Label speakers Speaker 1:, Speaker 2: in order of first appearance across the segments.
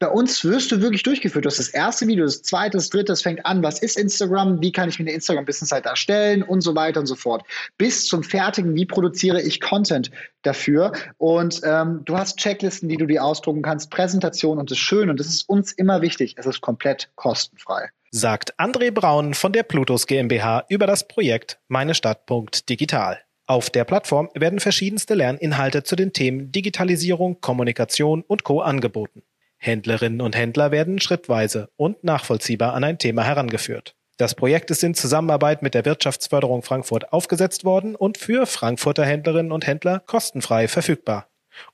Speaker 1: bei uns wirst du wirklich durchgeführt. Du hast das erste Video, das zweite, das dritte, das fängt an, was ist Instagram, wie kann ich mir eine Instagram-Business-Seite erstellen und so weiter und so fort. Bis zum fertigen, wie produziere ich Content dafür. Und ähm, du hast Checklisten, die du dir ausdrucken kannst, Präsentation und das ist schön und das ist uns immer wichtig. Es ist komplett kostenfrei.
Speaker 2: Sagt André Braun von der Plutus GmbH über das Projekt Meine Digital. Auf der Plattform werden verschiedenste Lerninhalte zu den Themen Digitalisierung, Kommunikation und Co. angeboten. Händlerinnen und Händler werden schrittweise und nachvollziehbar an ein Thema herangeführt. Das Projekt ist in Zusammenarbeit mit der Wirtschaftsförderung Frankfurt aufgesetzt worden und für Frankfurter Händlerinnen und Händler kostenfrei verfügbar.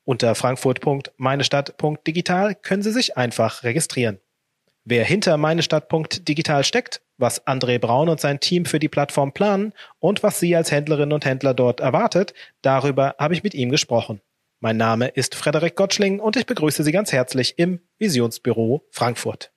Speaker 2: Unter frankfurt.meinestadt.digital können Sie sich einfach registrieren. Wer hinter meinestadt.digital steckt, was André Braun und sein Team für die Plattform planen und was Sie als Händlerinnen und Händler dort erwartet, darüber habe ich mit ihm gesprochen. Mein Name ist Frederik Gottschling und ich begrüße Sie ganz herzlich im Visionsbüro Frankfurt.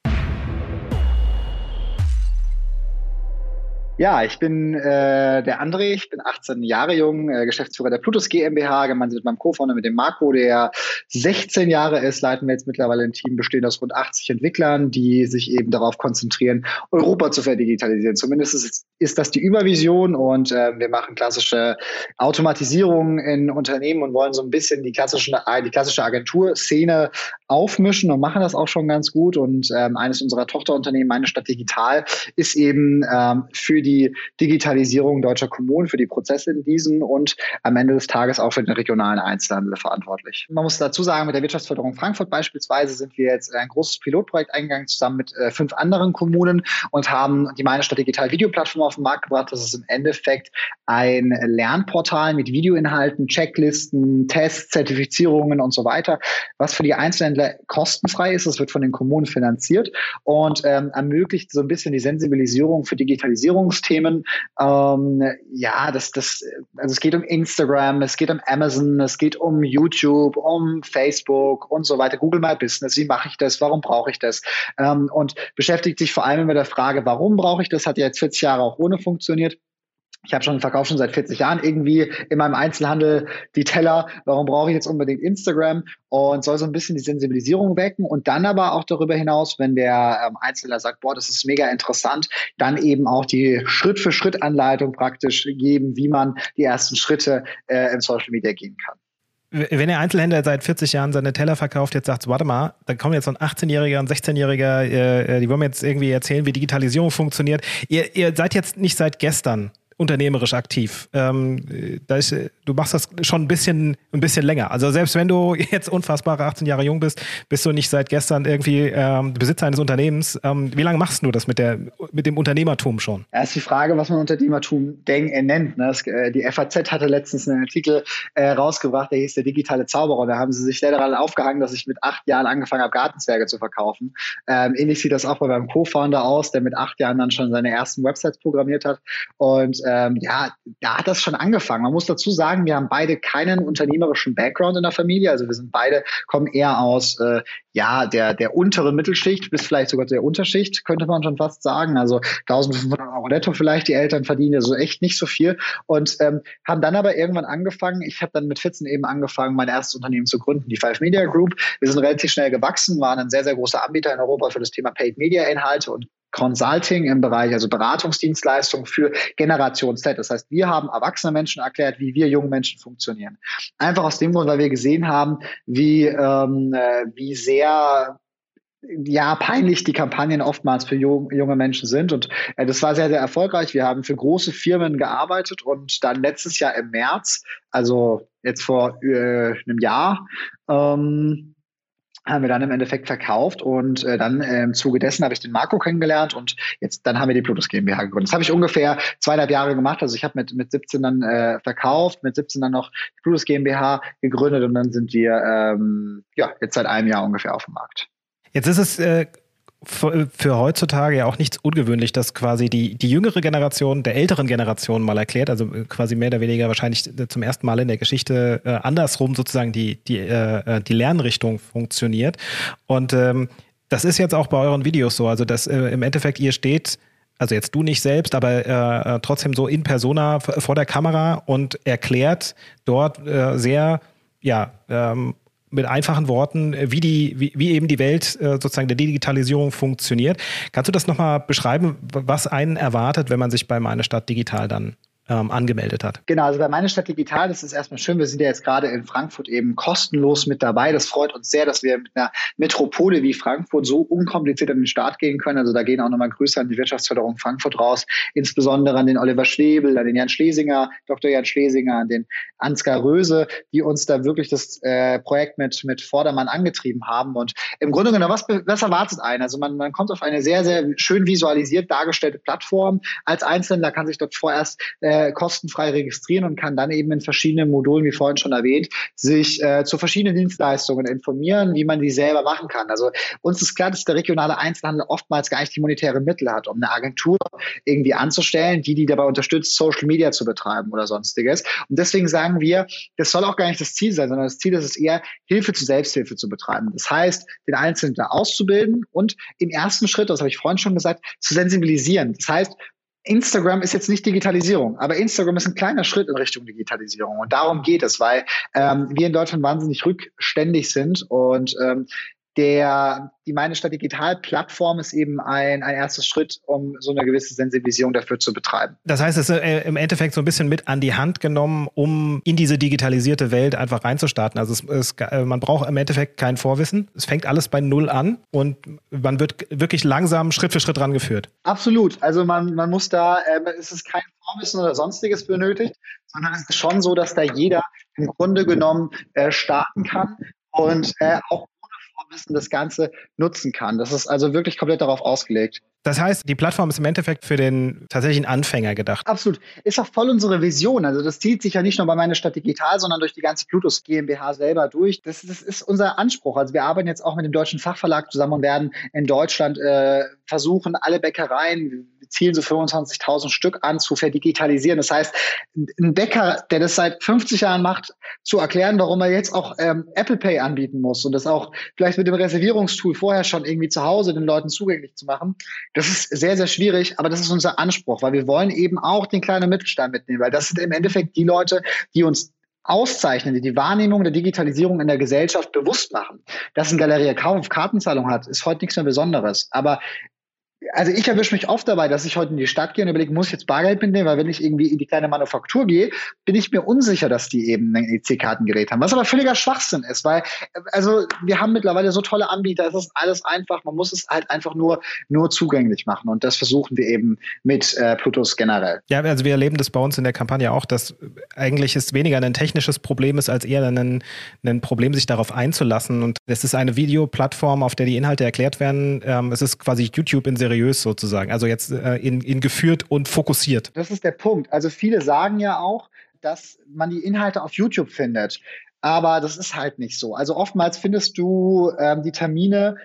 Speaker 1: Ja, ich bin äh, der André, ich bin 18 Jahre jung, äh, Geschäftsführer der Plutus GmbH, gemeinsam mit meinem Co-Founder, mit dem Marco, der 16 Jahre ist, leiten wir jetzt mittlerweile ein Team bestehend aus rund 80 Entwicklern, die sich eben darauf konzentrieren, Europa zu verdigitalisieren. Zumindest ist, ist das die Übervision und äh, wir machen klassische Automatisierung in Unternehmen und wollen so ein bisschen die, klassischen, äh, die klassische Agenturszene aufmischen und machen das auch schon ganz gut. Und ähm, eines unserer Tochterunternehmen, meine Stadt Digital, ist eben ähm, für die die Digitalisierung deutscher Kommunen, für die Prozesse in diesen und am Ende des Tages auch für den regionalen Einzelhandel verantwortlich. Man muss dazu sagen, mit der Wirtschaftsförderung Frankfurt beispielsweise sind wir jetzt ein großes Pilotprojekt eingegangen, zusammen mit äh, fünf anderen Kommunen und haben die Meine Stadt Digital Videoplattform auf den Markt gebracht. Das ist im Endeffekt ein Lernportal mit Videoinhalten, Checklisten, Tests, Zertifizierungen und so weiter, was für die Einzelhändler kostenfrei ist. Das wird von den Kommunen finanziert und ähm, ermöglicht so ein bisschen die Sensibilisierung für Digitalisierung Themen. Ähm, ja, das, das, also es geht um Instagram, es geht um Amazon, es geht um YouTube, um Facebook und so weiter. Google My Business, wie mache ich das? Warum brauche ich das? Ähm, und beschäftigt sich vor allem mit der Frage, warum brauche ich das? Hat ja jetzt 40 Jahre auch ohne funktioniert ich habe schon verkauft schon seit 40 Jahren irgendwie in meinem Einzelhandel die Teller. Warum brauche ich jetzt unbedingt Instagram? Und soll so ein bisschen die Sensibilisierung wecken und dann aber auch darüber hinaus, wenn der ähm, Einzelner sagt, boah, das ist mega interessant, dann eben auch die Schritt-für-Schritt-Anleitung praktisch geben, wie man die ersten Schritte äh, in Social Media gehen kann
Speaker 2: wenn der Einzelhändler seit 40 Jahren seine Teller verkauft, jetzt sagt, warte mal, dann kommen jetzt so ein 18-Jähriger, ein 16-Jähriger, äh, äh, die wollen mir jetzt irgendwie erzählen, wie Digitalisierung funktioniert. Ihr, ihr seid jetzt nicht seit gestern unternehmerisch aktiv. Ähm, da ist, du machst das schon ein bisschen, ein bisschen länger. Also selbst wenn du jetzt unfassbare 18 Jahre jung bist, bist du nicht seit gestern irgendwie ähm, Besitzer eines Unternehmens. Ähm, wie lange machst du das mit, der, mit dem Unternehmertum schon?
Speaker 1: Ja, ist die Frage, was man Unternehmertum denk, äh, nennt. Ne? Das, äh, die FAZ hatte letztens einen Artikel äh, rausgebracht, der hieß der digitale Zauberer. Da haben sie sich sehr daran aufgehangen, dass ich mit acht Jahren angefangen habe, Gartenzwerge zu verkaufen. Ähm, ähnlich sieht das auch bei meinem Co-Founder aus, der mit acht Jahren dann schon seine ersten Websites programmiert hat. Und ähm, ja, da hat das schon angefangen. Man muss dazu sagen, wir haben beide keinen unternehmerischen Background in der Familie. Also wir sind beide, kommen eher aus äh, ja, der, der unteren Mittelschicht bis vielleicht sogar der Unterschicht, könnte man schon fast sagen. Also 1500 Euro netto vielleicht die Eltern verdienen, also echt nicht so viel. Und ähm, haben dann aber irgendwann angefangen, ich habe dann mit 14 eben angefangen, mein erstes Unternehmen zu gründen, die Five Media Group. Wir sind relativ schnell gewachsen, waren ein sehr, sehr großer Anbieter in Europa für das Thema Paid Media Inhalte und Consulting im Bereich, also Beratungsdienstleistung für Generation Z. Das heißt, wir haben erwachsene Menschen erklärt, wie wir jungen Menschen funktionieren. Einfach aus dem Grund, weil wir gesehen haben, wie, ähm, äh, wie sehr ja, peinlich die Kampagnen oftmals für junge Menschen sind. Und äh, das war sehr, sehr erfolgreich. Wir haben für große Firmen gearbeitet und dann letztes Jahr im März, also jetzt vor äh, einem Jahr, ähm, haben wir dann im Endeffekt verkauft und äh, dann äh, im Zuge dessen habe ich den Marco kennengelernt und jetzt dann haben wir die Plutus GmbH gegründet. Das habe ich ungefähr zweieinhalb Jahre gemacht. Also ich habe mit, mit 17 dann äh, verkauft, mit 17 dann noch die Plutus GmbH gegründet und dann sind wir ähm, ja jetzt seit einem Jahr ungefähr auf dem Markt.
Speaker 2: Jetzt ist es äh, für, für, heutzutage ja auch nichts ungewöhnlich, dass quasi die, die jüngere Generation der älteren Generation mal erklärt, also äh, quasi mehr oder weniger wahrscheinlich zum ersten Mal in der Geschichte äh, andersrum sozusagen die, die, äh, äh, die Lernrichtung funktioniert. Und ähm, das ist jetzt auch bei euren Videos so, also dass äh, im Endeffekt ihr steht, also jetzt du nicht selbst, aber äh, äh trotzdem so in persona vor der Kamera und erklärt dort äh, sehr ja, ähm, mit einfachen Worten, äh, wie die, wie, wie eben die Welt äh, sozusagen der Digitalisierung funktioniert. Kannst du das nochmal beschreiben, was einen erwartet, wenn man sich bei meine Stadt digital dann ähm, angemeldet hat.
Speaker 1: Genau, also bei Meine Stadt Digital, das ist erstmal schön. Wir sind ja jetzt gerade in Frankfurt eben kostenlos mit dabei. Das freut uns sehr, dass wir mit einer Metropole wie Frankfurt so unkompliziert an den Start gehen können. Also da gehen auch nochmal Grüße an die Wirtschaftsförderung Frankfurt raus, insbesondere an den Oliver Schwebel, an den Jan Schlesinger, Dr. Jan Schlesinger, an den Ansgar Röse, die uns da wirklich das äh, Projekt mit, mit Vordermann angetrieben haben. Und im Grunde genommen, was, was erwartet einen? Also man, man kommt auf eine sehr, sehr schön visualisiert dargestellte Plattform. Als Einzelner kann sich dort vorerst äh, äh, kostenfrei registrieren und kann dann eben in verschiedenen Modulen, wie vorhin schon erwähnt, sich äh, zu verschiedenen Dienstleistungen informieren, wie man die selber machen kann. Also uns ist klar, dass der regionale Einzelhandel oftmals gar nicht die monetären Mittel hat, um eine Agentur irgendwie anzustellen, die die dabei unterstützt, Social Media zu betreiben oder sonstiges. Und deswegen sagen wir, das soll auch gar nicht das Ziel sein, sondern das Ziel ist es eher, Hilfe zur Selbsthilfe zu betreiben. Das heißt, den Einzelnen auszubilden und im ersten Schritt, das habe ich vorhin schon gesagt, zu sensibilisieren. Das heißt, Instagram ist jetzt nicht Digitalisierung, aber Instagram ist ein kleiner Schritt in Richtung Digitalisierung. Und darum geht es, weil ähm, wir in Deutschland wahnsinnig rückständig sind und ähm, der, die Meine Stadt Digital Plattform ist eben ein, ein erster Schritt, um so eine gewisse Sensibilisierung dafür zu betreiben.
Speaker 2: Das heißt, es ist äh, im Endeffekt so ein bisschen mit an die Hand genommen, um in diese digitalisierte Welt einfach reinzustarten. Also es, es, äh, man braucht im Endeffekt kein Vorwissen. Es fängt alles bei Null an und man wird wirklich langsam Schritt für Schritt rangeführt.
Speaker 1: Absolut. Also man, man muss da, äh, es ist kein Vorwissen oder sonstiges benötigt, sondern es ist schon so, dass da jeder im Grunde genommen äh, starten kann und äh, auch Wissen das Ganze nutzen kann. Das ist also wirklich komplett darauf ausgelegt.
Speaker 2: Das heißt, die Plattform ist im Endeffekt für den tatsächlichen Anfänger gedacht.
Speaker 1: Absolut. Ist auch voll unsere Vision. Also das zieht sich ja nicht nur bei meiner Stadt Digital, sondern durch die ganze Plutus GmbH selber durch. Das, das ist unser Anspruch. Also wir arbeiten jetzt auch mit dem Deutschen Fachverlag zusammen und werden in Deutschland äh, versuchen, alle Bäckereien, wir zielen so 25.000 Stück an, zu verdigitalisieren. Das heißt, ein Bäcker, der das seit 50 Jahren macht, zu erklären, warum er jetzt auch ähm, Apple Pay anbieten muss und das auch vielleicht mit dem Reservierungstool vorher schon irgendwie zu Hause den Leuten zugänglich zu machen, das ist sehr, sehr schwierig, aber das ist unser Anspruch, weil wir wollen eben auch den kleinen Mittelstand mitnehmen, weil das sind im Endeffekt die Leute, die uns auszeichnen, die die Wahrnehmung der Digitalisierung in der Gesellschaft bewusst machen. Dass ein Galeria Kauf Kartenzahlung hat, ist heute nichts mehr Besonderes. Aber also ich erwische mich oft dabei, dass ich heute in die Stadt gehe und überlege, muss ich jetzt Bargeld mitnehmen, weil wenn ich irgendwie in die kleine Manufaktur gehe, bin ich mir unsicher, dass die eben ein EC-Kartengerät haben. Was aber völliger Schwachsinn ist, weil also wir haben mittlerweile so tolle Anbieter, es ist alles einfach, man muss es halt einfach nur nur zugänglich machen und das versuchen wir eben mit äh, Plutus generell.
Speaker 2: Ja, also wir erleben das bei uns in der Kampagne auch, dass eigentlich es weniger ein technisches Problem ist, als eher ein, ein Problem, sich darauf einzulassen und es ist eine Videoplattform, auf der die Inhalte erklärt werden. Ähm, es ist quasi YouTube in seriös seriös sozusagen. Also jetzt äh, in, in geführt und fokussiert.
Speaker 1: Das ist der Punkt. Also viele sagen ja auch, dass man die Inhalte auf YouTube findet. Aber das ist halt nicht so. Also oftmals findest du ähm, die Termine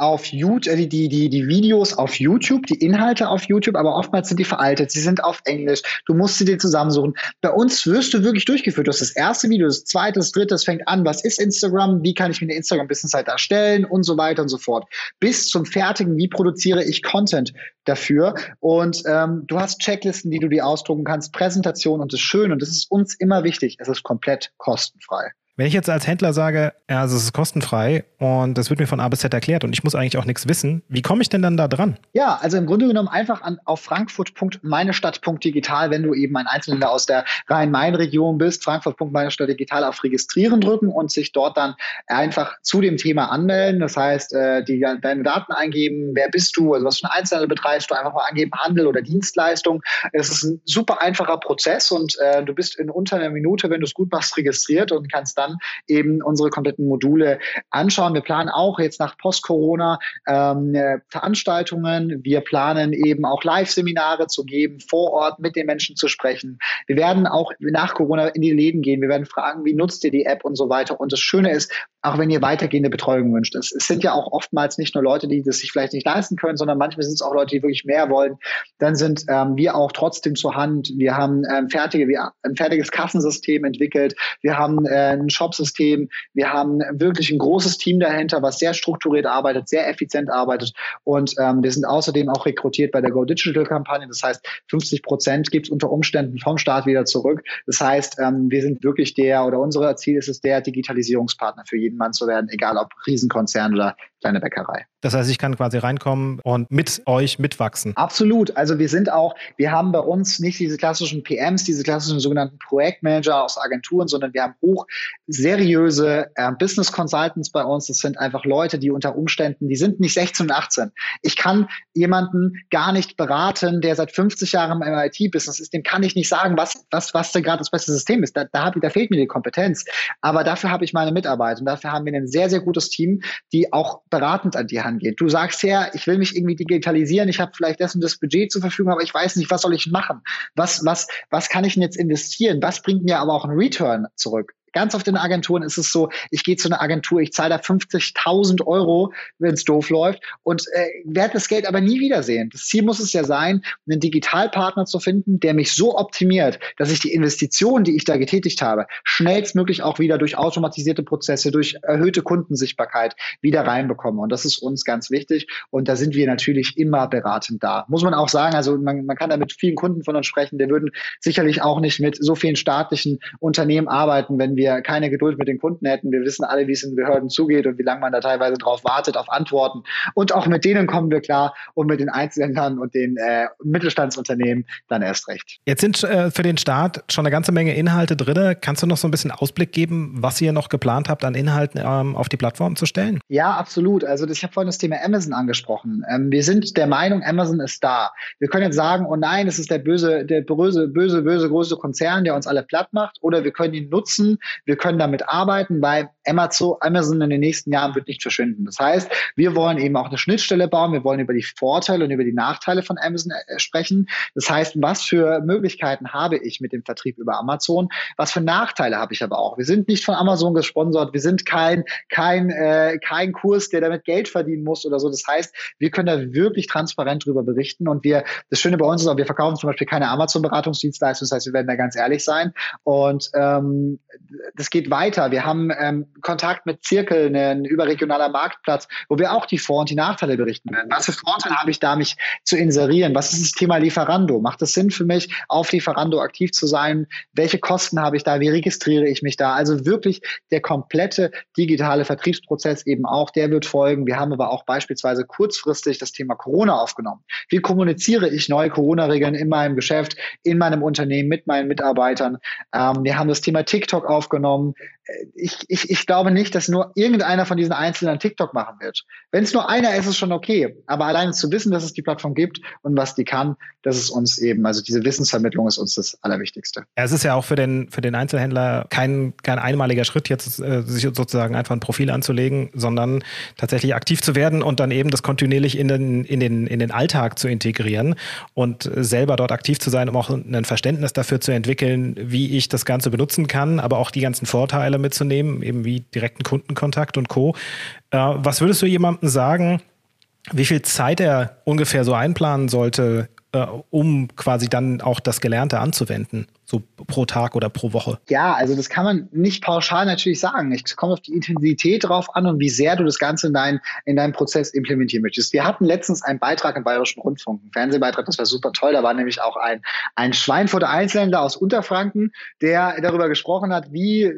Speaker 1: auf YouTube, äh, die, die, die Videos auf YouTube, die Inhalte auf YouTube, aber oftmals sind die veraltet, sie sind auf Englisch, du musst sie dir zusammensuchen. Bei uns wirst du wirklich durchgeführt. Du hast das erste Video, das zweite, das dritte, das fängt an, was ist Instagram, wie kann ich mir eine Instagram-Business-Seite erstellen und so weiter und so fort. Bis zum fertigen, wie produziere ich Content dafür. Und ähm, du hast Checklisten, die du dir ausdrucken kannst, Präsentation und das ist schön und das ist uns immer wichtig. Es ist komplett kostenfrei.
Speaker 2: Wenn ich jetzt als Händler sage, ja, also es ist kostenfrei und das wird mir von A bis Z erklärt und ich muss eigentlich auch nichts wissen, wie komme ich denn dann da dran?
Speaker 1: Ja, also im Grunde genommen einfach an, auf frankfurt.meinestadt.digital, wenn du eben ein Einzelner aus der Rhein-Main-Region bist, frankfurt.meinestadt.digital auf Registrieren drücken und sich dort dann einfach zu dem Thema anmelden. Das heißt, äh, die, deine Daten eingeben, wer bist du, also was für ein Einzelhandel betreibst du, einfach mal angeben, Handel oder Dienstleistung. Es ist ein super einfacher Prozess und äh, du bist in unter einer Minute, wenn du es gut machst, registriert und kannst dann dann eben unsere kompletten Module anschauen. Wir planen auch jetzt nach Post-Corona ähm, Veranstaltungen. Wir planen eben auch Live-Seminare zu geben, vor Ort mit den Menschen zu sprechen. Wir werden auch nach Corona in die Läden gehen. Wir werden fragen, wie nutzt ihr die App und so weiter. Und das Schöne ist, auch wenn ihr weitergehende Betreuung wünscht, es, es sind ja auch oftmals nicht nur Leute, die das sich vielleicht nicht leisten können, sondern manchmal sind es auch Leute, die wirklich mehr wollen. Dann sind ähm, wir auch trotzdem zur Hand. Wir haben ähm, fertige, wir, ein fertiges Kassensystem entwickelt. Wir haben äh, einen Shop-System. Wir haben wirklich ein großes Team dahinter, was sehr strukturiert arbeitet, sehr effizient arbeitet. Und ähm, wir sind außerdem auch rekrutiert bei der Go Digital-Kampagne. Das heißt, 50 Prozent gibt es unter Umständen vom Staat wieder zurück. Das heißt, ähm, wir sind wirklich der oder unser Ziel ist es, der Digitalisierungspartner für jeden Mann zu werden, egal ob Riesenkonzern oder kleine Bäckerei.
Speaker 2: Das heißt, ich kann quasi reinkommen und mit euch mitwachsen.
Speaker 1: Absolut. Also wir sind auch, wir haben bei uns nicht diese klassischen PMs, diese klassischen sogenannten Projektmanager aus Agenturen, sondern wir haben hoch seriöse äh, Business Consultants bei uns. Das sind einfach Leute, die unter Umständen, die sind nicht 16 und 18. Ich kann jemanden gar nicht beraten, der seit 50 Jahren im IT-Business ist. Dem kann ich nicht sagen, was, was, was denn gerade das beste System ist. Da, da, hab, da fehlt mir die Kompetenz. Aber dafür habe ich meine Mitarbeit und dafür haben wir ein sehr, sehr gutes Team, die auch beratend an die Hand. Du sagst ja, ich will mich irgendwie digitalisieren, ich habe vielleicht das und das Budget zur Verfügung, aber ich weiß nicht, was soll ich machen? Was, was, was kann ich denn jetzt investieren? Was bringt mir aber auch einen Return zurück? Ganz oft in Agenturen ist es so, ich gehe zu einer Agentur, ich zahle da 50.000 Euro, wenn es doof läuft und äh, werde das Geld aber nie wiedersehen. Das Ziel muss es ja sein, einen Digitalpartner zu finden, der mich so optimiert, dass ich die Investition, die ich da getätigt habe, schnellstmöglich auch wieder durch automatisierte Prozesse, durch erhöhte Kundensichtbarkeit wieder reinbekomme. Und das ist uns ganz wichtig. Und da sind wir natürlich immer beratend da. Muss man auch sagen, also man, man kann da mit vielen Kunden von uns sprechen, der würden sicherlich auch nicht mit so vielen staatlichen Unternehmen arbeiten, wenn wir wir keine Geduld mit den Kunden hätten. Wir wissen alle, wie es in Behörden zugeht und wie lange man da teilweise drauf wartet, auf Antworten. Und auch mit denen kommen wir klar und mit den Einzelländern und den äh, Mittelstandsunternehmen dann erst recht.
Speaker 2: Jetzt sind äh, für den Start schon eine ganze Menge Inhalte drin. Kannst du noch so ein bisschen Ausblick geben, was ihr noch geplant habt, an Inhalten ähm, auf die Plattform zu stellen?
Speaker 1: Ja, absolut. Also das, ich habe vorhin das Thema Amazon angesprochen. Ähm, wir sind der Meinung, Amazon ist da. Wir können jetzt sagen, oh nein, es ist der böse, der böse, böse, böse große Konzern, der uns alle platt macht. Oder wir können ihn nutzen, wir können damit arbeiten, weil Amazon in den nächsten Jahren wird nicht verschwinden. Das heißt, wir wollen eben auch eine Schnittstelle bauen. Wir wollen über die Vorteile und über die Nachteile von Amazon äh, sprechen. Das heißt, was für Möglichkeiten habe ich mit dem Vertrieb über Amazon? Was für Nachteile habe ich aber auch? Wir sind nicht von Amazon gesponsert. Wir sind kein, kein, äh, kein Kurs, der damit Geld verdienen muss oder so. Das heißt, wir können da wirklich transparent drüber berichten. Und wir, das Schöne bei uns ist auch, wir verkaufen zum Beispiel keine Amazon-Beratungsdienstleistung. Das heißt, wir werden da ganz ehrlich sein. Und ähm, das geht weiter. Wir haben ähm, Kontakt mit Zirkel, ein überregionaler Marktplatz, wo wir auch die Vor- und die Nachteile berichten werden. Was für Vorteile habe ich da, mich zu inserieren? Was ist das Thema Lieferando? Macht es Sinn für mich, auf Lieferando aktiv zu sein? Welche Kosten habe ich da? Wie registriere ich mich da? Also wirklich der komplette digitale Vertriebsprozess eben auch, der wird folgen. Wir haben aber auch beispielsweise kurzfristig das Thema Corona aufgenommen. Wie kommuniziere ich neue Corona-Regeln in meinem Geschäft, in meinem Unternehmen, mit meinen Mitarbeitern? Ähm, wir haben das Thema TikTok aufgenommen. Äh, ich, ich, ich glaube nicht, dass nur irgendeiner von diesen Einzelnen TikTok machen wird. Wenn es nur einer ist, ist es schon okay. Aber allein zu wissen, dass es die Plattform gibt und was die kann, das ist uns eben, also diese Wissensvermittlung ist uns das Allerwichtigste.
Speaker 2: Ja, es ist ja auch für den, für den Einzelhändler kein, kein einmaliger Schritt, jetzt äh, sich sozusagen einfach ein Profil anzulegen, sondern tatsächlich aktiv zu werden und dann eben das kontinuierlich in den, in den, in den Alltag zu integrieren und selber dort aktiv zu sein, um auch ein Verständnis dafür zu entwickeln, wie ich das Ganze benutzen kann, aber auch die ganzen Vorteile mitzunehmen, eben wie direkten Kundenkontakt und Co. Äh, was würdest du jemandem sagen, wie viel Zeit er ungefähr so einplanen sollte, äh, um quasi dann auch das Gelernte anzuwenden? So pro Tag oder pro Woche?
Speaker 1: Ja, also das kann man nicht pauschal natürlich sagen. Es kommt auf die Intensität drauf an und wie sehr du das Ganze in, dein, in deinen Prozess implementieren möchtest. Wir hatten letztens einen Beitrag im Bayerischen Rundfunk, einen Fernsehbeitrag, das war super toll. Da war nämlich auch ein, ein Schweinfurter Einzelländer aus Unterfranken, der darüber gesprochen hat, wie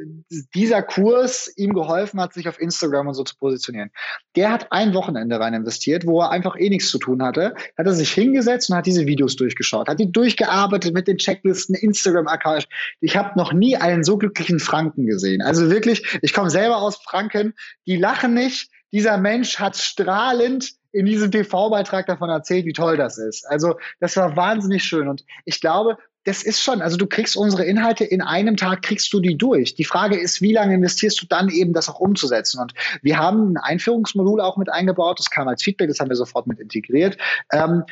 Speaker 1: dieser Kurs ihm geholfen hat, sich auf Instagram und so zu positionieren. Der hat ein Wochenende rein investiert, wo er einfach eh nichts zu tun hatte, hat er sich hingesetzt und hat diese Videos durchgeschaut, hat die durchgearbeitet mit den Checklisten, Instagram Instagram-Account. Ich habe noch nie einen so glücklichen Franken gesehen. Also wirklich, ich komme selber aus Franken. Die lachen nicht. Dieser Mensch hat strahlend in diesem TV-Beitrag davon erzählt, wie toll das ist. Also das war wahnsinnig schön. Und ich glaube, das ist schon, also du kriegst unsere Inhalte in einem Tag, kriegst du die durch. Die Frage ist, wie lange investierst du dann eben, das auch umzusetzen? Und wir haben ein Einführungsmodul auch mit eingebaut, das kam als Feedback, das haben wir sofort mit integriert. Ähm,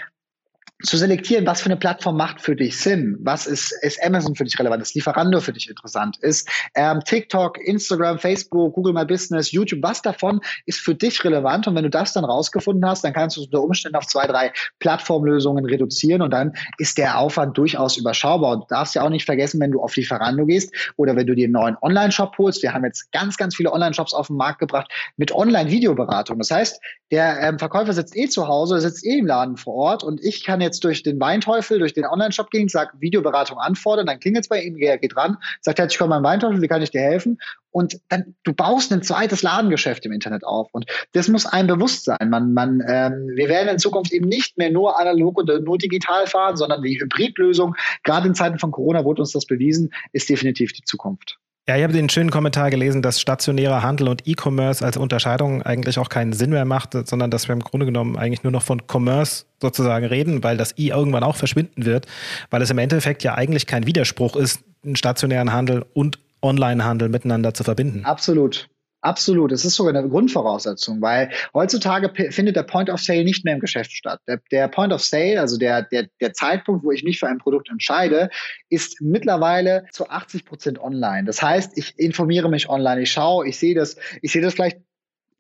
Speaker 1: zu selektieren, was für eine Plattform macht für dich Sinn, was ist, ist Amazon für dich relevant, ist Lieferando für dich interessant, ist ähm, TikTok, Instagram, Facebook, Google My Business, YouTube, was davon ist für dich relevant? Und wenn du das dann rausgefunden hast, dann kannst du unter Umständen auf zwei, drei Plattformlösungen reduzieren und dann ist der Aufwand durchaus überschaubar. Und du darfst ja auch nicht vergessen, wenn du auf Lieferando gehst oder wenn du dir einen neuen Online-Shop holst, wir haben jetzt ganz, ganz viele Online-Shops auf den Markt gebracht mit Online-Videoberatung, das heißt, der ähm, Verkäufer sitzt eh zu Hause, sitzt eh im Laden vor Ort und ich kann jetzt durch den Weinteufel, durch den Online-Shop gehen, sage Videoberatung anfordern, dann klingelt es bei ihm, er geht ran, sagt herzlich willkommen beim Weinteufel, wie kann ich dir helfen? Und dann, du baust ein zweites Ladengeschäft im Internet auf. Und das muss einem bewusst sein. Man, man, ähm, wir werden in Zukunft eben nicht mehr nur analog oder nur digital fahren, sondern die Hybridlösung, gerade in Zeiten von Corona wurde uns das bewiesen, ist definitiv die Zukunft.
Speaker 2: Ja, ich habe den schönen Kommentar gelesen, dass stationärer Handel und E-Commerce als Unterscheidung eigentlich auch keinen Sinn mehr macht, sondern dass wir im Grunde genommen eigentlich nur noch von Commerce sozusagen reden, weil das I irgendwann auch verschwinden wird, weil es im Endeffekt ja eigentlich kein Widerspruch ist, einen stationären Handel und Online-Handel miteinander zu verbinden.
Speaker 1: Absolut. Absolut, es ist sogar eine Grundvoraussetzung, weil heutzutage findet der Point of Sale nicht mehr im Geschäft statt. Der, der, Point of Sale, also der, der, der Zeitpunkt, wo ich mich für ein Produkt entscheide, ist mittlerweile zu 80 Prozent online. Das heißt, ich informiere mich online, ich schaue, ich sehe das, ich sehe das vielleicht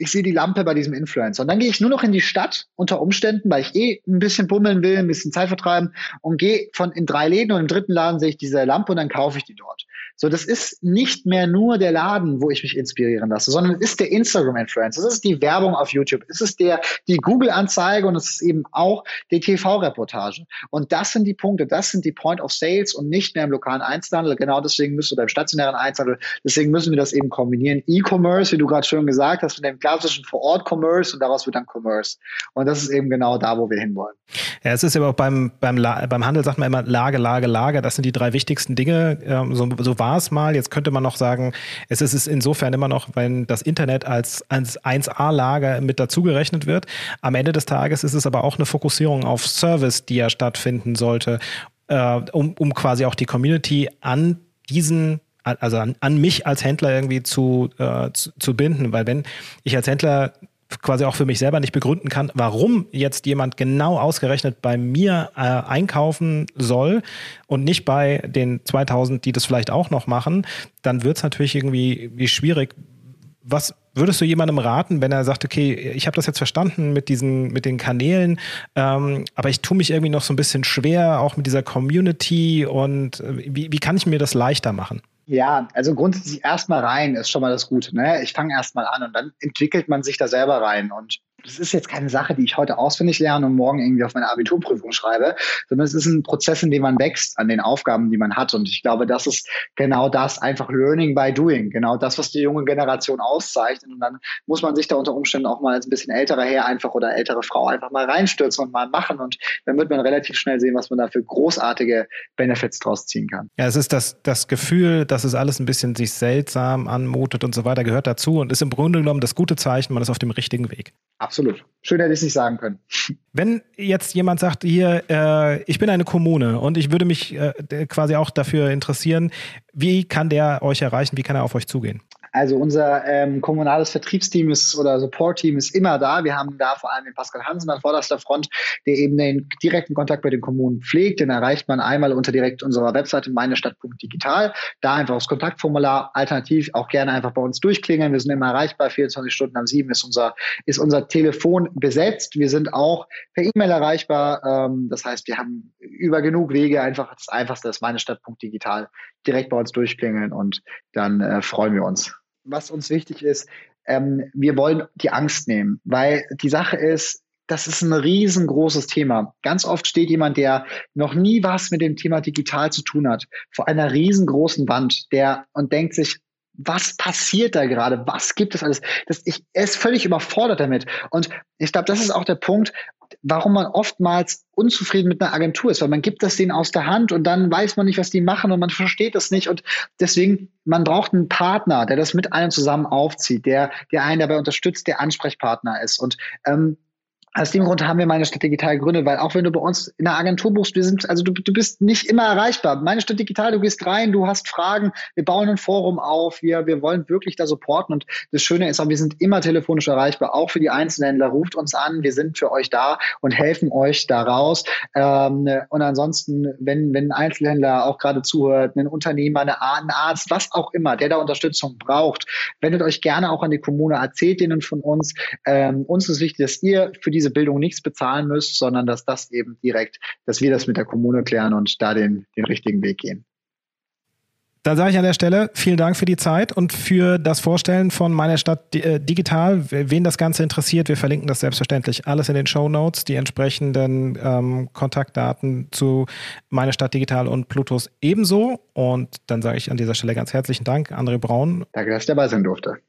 Speaker 1: ich sehe die Lampe bei diesem Influencer. Und dann gehe ich nur noch in die Stadt unter Umständen, weil ich eh ein bisschen bummeln will, ein bisschen Zeit vertreiben und gehe von in drei Läden und im dritten Laden sehe ich diese Lampe und dann kaufe ich die dort. So, das ist nicht mehr nur der Laden, wo ich mich inspirieren lasse, sondern es ist der Instagram-Influencer, es ist die Werbung auf YouTube, es ist der, die Google-Anzeige und es ist eben auch die TV-Reportage. Und das sind die Punkte, das sind die Point of Sales und nicht mehr im lokalen Einzelhandel. Genau deswegen müsst ihr beim stationären Einzelhandel, deswegen müssen wir das eben kombinieren. E-Commerce, wie du gerade schön gesagt hast, mit dem klassischen Vor-Ort-Commerce und daraus wird dann Commerce. Und das ist eben genau da, wo wir hinwollen.
Speaker 2: Ja, es ist aber auch beim, beim, beim Handel sagt man immer Lage, Lage, Lage. Das sind die drei wichtigsten Dinge. Ähm, so, so es mal. Jetzt könnte man noch sagen, es ist insofern immer noch, wenn das Internet als, als 1A-Lager mit dazugerechnet wird. Am Ende des Tages ist es aber auch eine Fokussierung auf Service, die ja stattfinden sollte, äh, um, um quasi auch die Community an diesen also an, an mich als Händler irgendwie zu, äh, zu, zu binden, weil wenn ich als Händler quasi auch für mich selber nicht begründen kann, warum jetzt jemand genau ausgerechnet bei mir äh, einkaufen soll und nicht bei den 2000, die das vielleicht auch noch machen, dann wird es natürlich irgendwie wie schwierig. Was würdest du jemandem raten, wenn er sagt, okay, ich habe das jetzt verstanden mit diesen, mit den Kanälen, ähm, aber ich tue mich irgendwie noch so ein bisschen schwer, auch mit dieser Community und äh, wie, wie kann ich mir das leichter machen?
Speaker 1: Ja, also grundsätzlich erstmal rein ist schon mal das Gute. Ne? Ich fange erstmal an und dann entwickelt man sich da selber rein. Und das ist jetzt keine Sache, die ich heute auswendig lerne und morgen irgendwie auf meine Abiturprüfung schreibe, sondern es ist ein Prozess, in dem man wächst an den Aufgaben, die man hat. Und ich glaube, das ist genau das, einfach Learning by Doing, genau das, was die junge Generation auszeichnet. Und dann muss man sich da unter Umständen auch mal als ein bisschen älterer Herr einfach oder ältere Frau einfach mal reinstürzen und mal machen. Und dann wird man relativ schnell sehen, was man da für großartige Benefits draus ziehen kann.
Speaker 2: Ja, es ist das, das Gefühl, dass es alles ein bisschen sich seltsam anmutet und so weiter, gehört dazu und ist im Grunde genommen das gute Zeichen, man ist auf dem richtigen Weg.
Speaker 1: Absolut. Schön hätte ich es nicht sagen können.
Speaker 2: Wenn jetzt jemand sagt, hier, äh, ich bin eine Kommune und ich würde mich äh, quasi auch dafür interessieren, wie kann der euch erreichen, wie kann er auf euch zugehen?
Speaker 1: Also unser ähm, kommunales Vertriebsteam ist oder Support-Team ist immer da. Wir haben da vor allem den Pascal Hansen an vorderster Front, der eben den direkten Kontakt mit den Kommunen pflegt. Den erreicht man einmal unter direkt unserer Webseite meinestadt.digital. Da einfach das Kontaktformular, alternativ auch gerne einfach bei uns durchklingeln. Wir sind immer erreichbar, 24 Stunden am 7 ist unser, ist unser Telefon besetzt. Wir sind auch per E-Mail erreichbar. Ähm, das heißt, wir haben über genug Wege einfach das Einfachste ist meinestadt.digital direkt bei uns durchklingeln und dann äh, freuen wir uns was uns wichtig ist, ähm, wir wollen die Angst nehmen, weil die Sache ist, das ist ein riesengroßes Thema. Ganz oft steht jemand, der noch nie was mit dem Thema digital zu tun hat, vor einer riesengroßen Wand, der und denkt sich, was passiert da gerade? Was gibt es alles? Das, ich, er ist völlig überfordert damit. Und ich glaube, das ist auch der Punkt, warum man oftmals unzufrieden mit einer Agentur ist, weil man gibt das denen aus der Hand und dann weiß man nicht, was die machen und man versteht das nicht und deswegen, man braucht einen Partner, der das mit einem zusammen aufzieht, der, der einen dabei unterstützt, der Ansprechpartner ist und ähm, aus dem Grund haben wir meine Stadt digital gegründet, weil auch wenn du bei uns in der Agentur buchst, wir sind, also du, du bist nicht immer erreichbar. Meine Stadt digital, du gehst rein, du hast Fragen, wir bauen ein Forum auf, wir, wir wollen wirklich da supporten und das Schöne ist auch, wir sind immer telefonisch erreichbar, auch für die Einzelhändler. Ruft uns an, wir sind für euch da und helfen euch da raus. Ähm, und ansonsten, wenn, wenn ein Einzelhändler auch gerade zuhört, ein Unternehmer, eine, ein Arzt, was auch immer, der da Unterstützung braucht, wendet euch gerne auch an die Kommune, erzählt denen von uns. Ähm, uns ist wichtig, dass ihr für diese Bildung nichts bezahlen müsst, sondern dass das eben direkt, dass wir das mit der Kommune klären und da den, den richtigen Weg gehen.
Speaker 2: Dann sage ich an der Stelle vielen Dank für die Zeit und für das Vorstellen von meiner Stadt äh, digital. Wen das Ganze interessiert, wir verlinken das selbstverständlich alles in den Show Notes, die entsprechenden ähm, Kontaktdaten zu meiner Stadt digital und Plutus ebenso. Und dann sage ich an dieser Stelle ganz herzlichen Dank, André Braun.
Speaker 1: Danke, dass ich dabei sein durfte.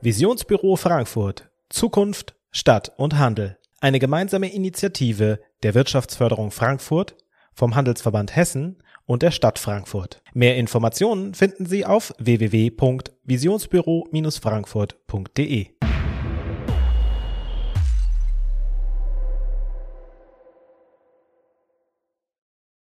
Speaker 3: Visionsbüro Frankfurt. Zukunft, Stadt und Handel. Eine gemeinsame Initiative der Wirtschaftsförderung Frankfurt, vom Handelsverband Hessen und der Stadt Frankfurt. Mehr Informationen finden Sie auf www.visionsbüro-frankfurt.de.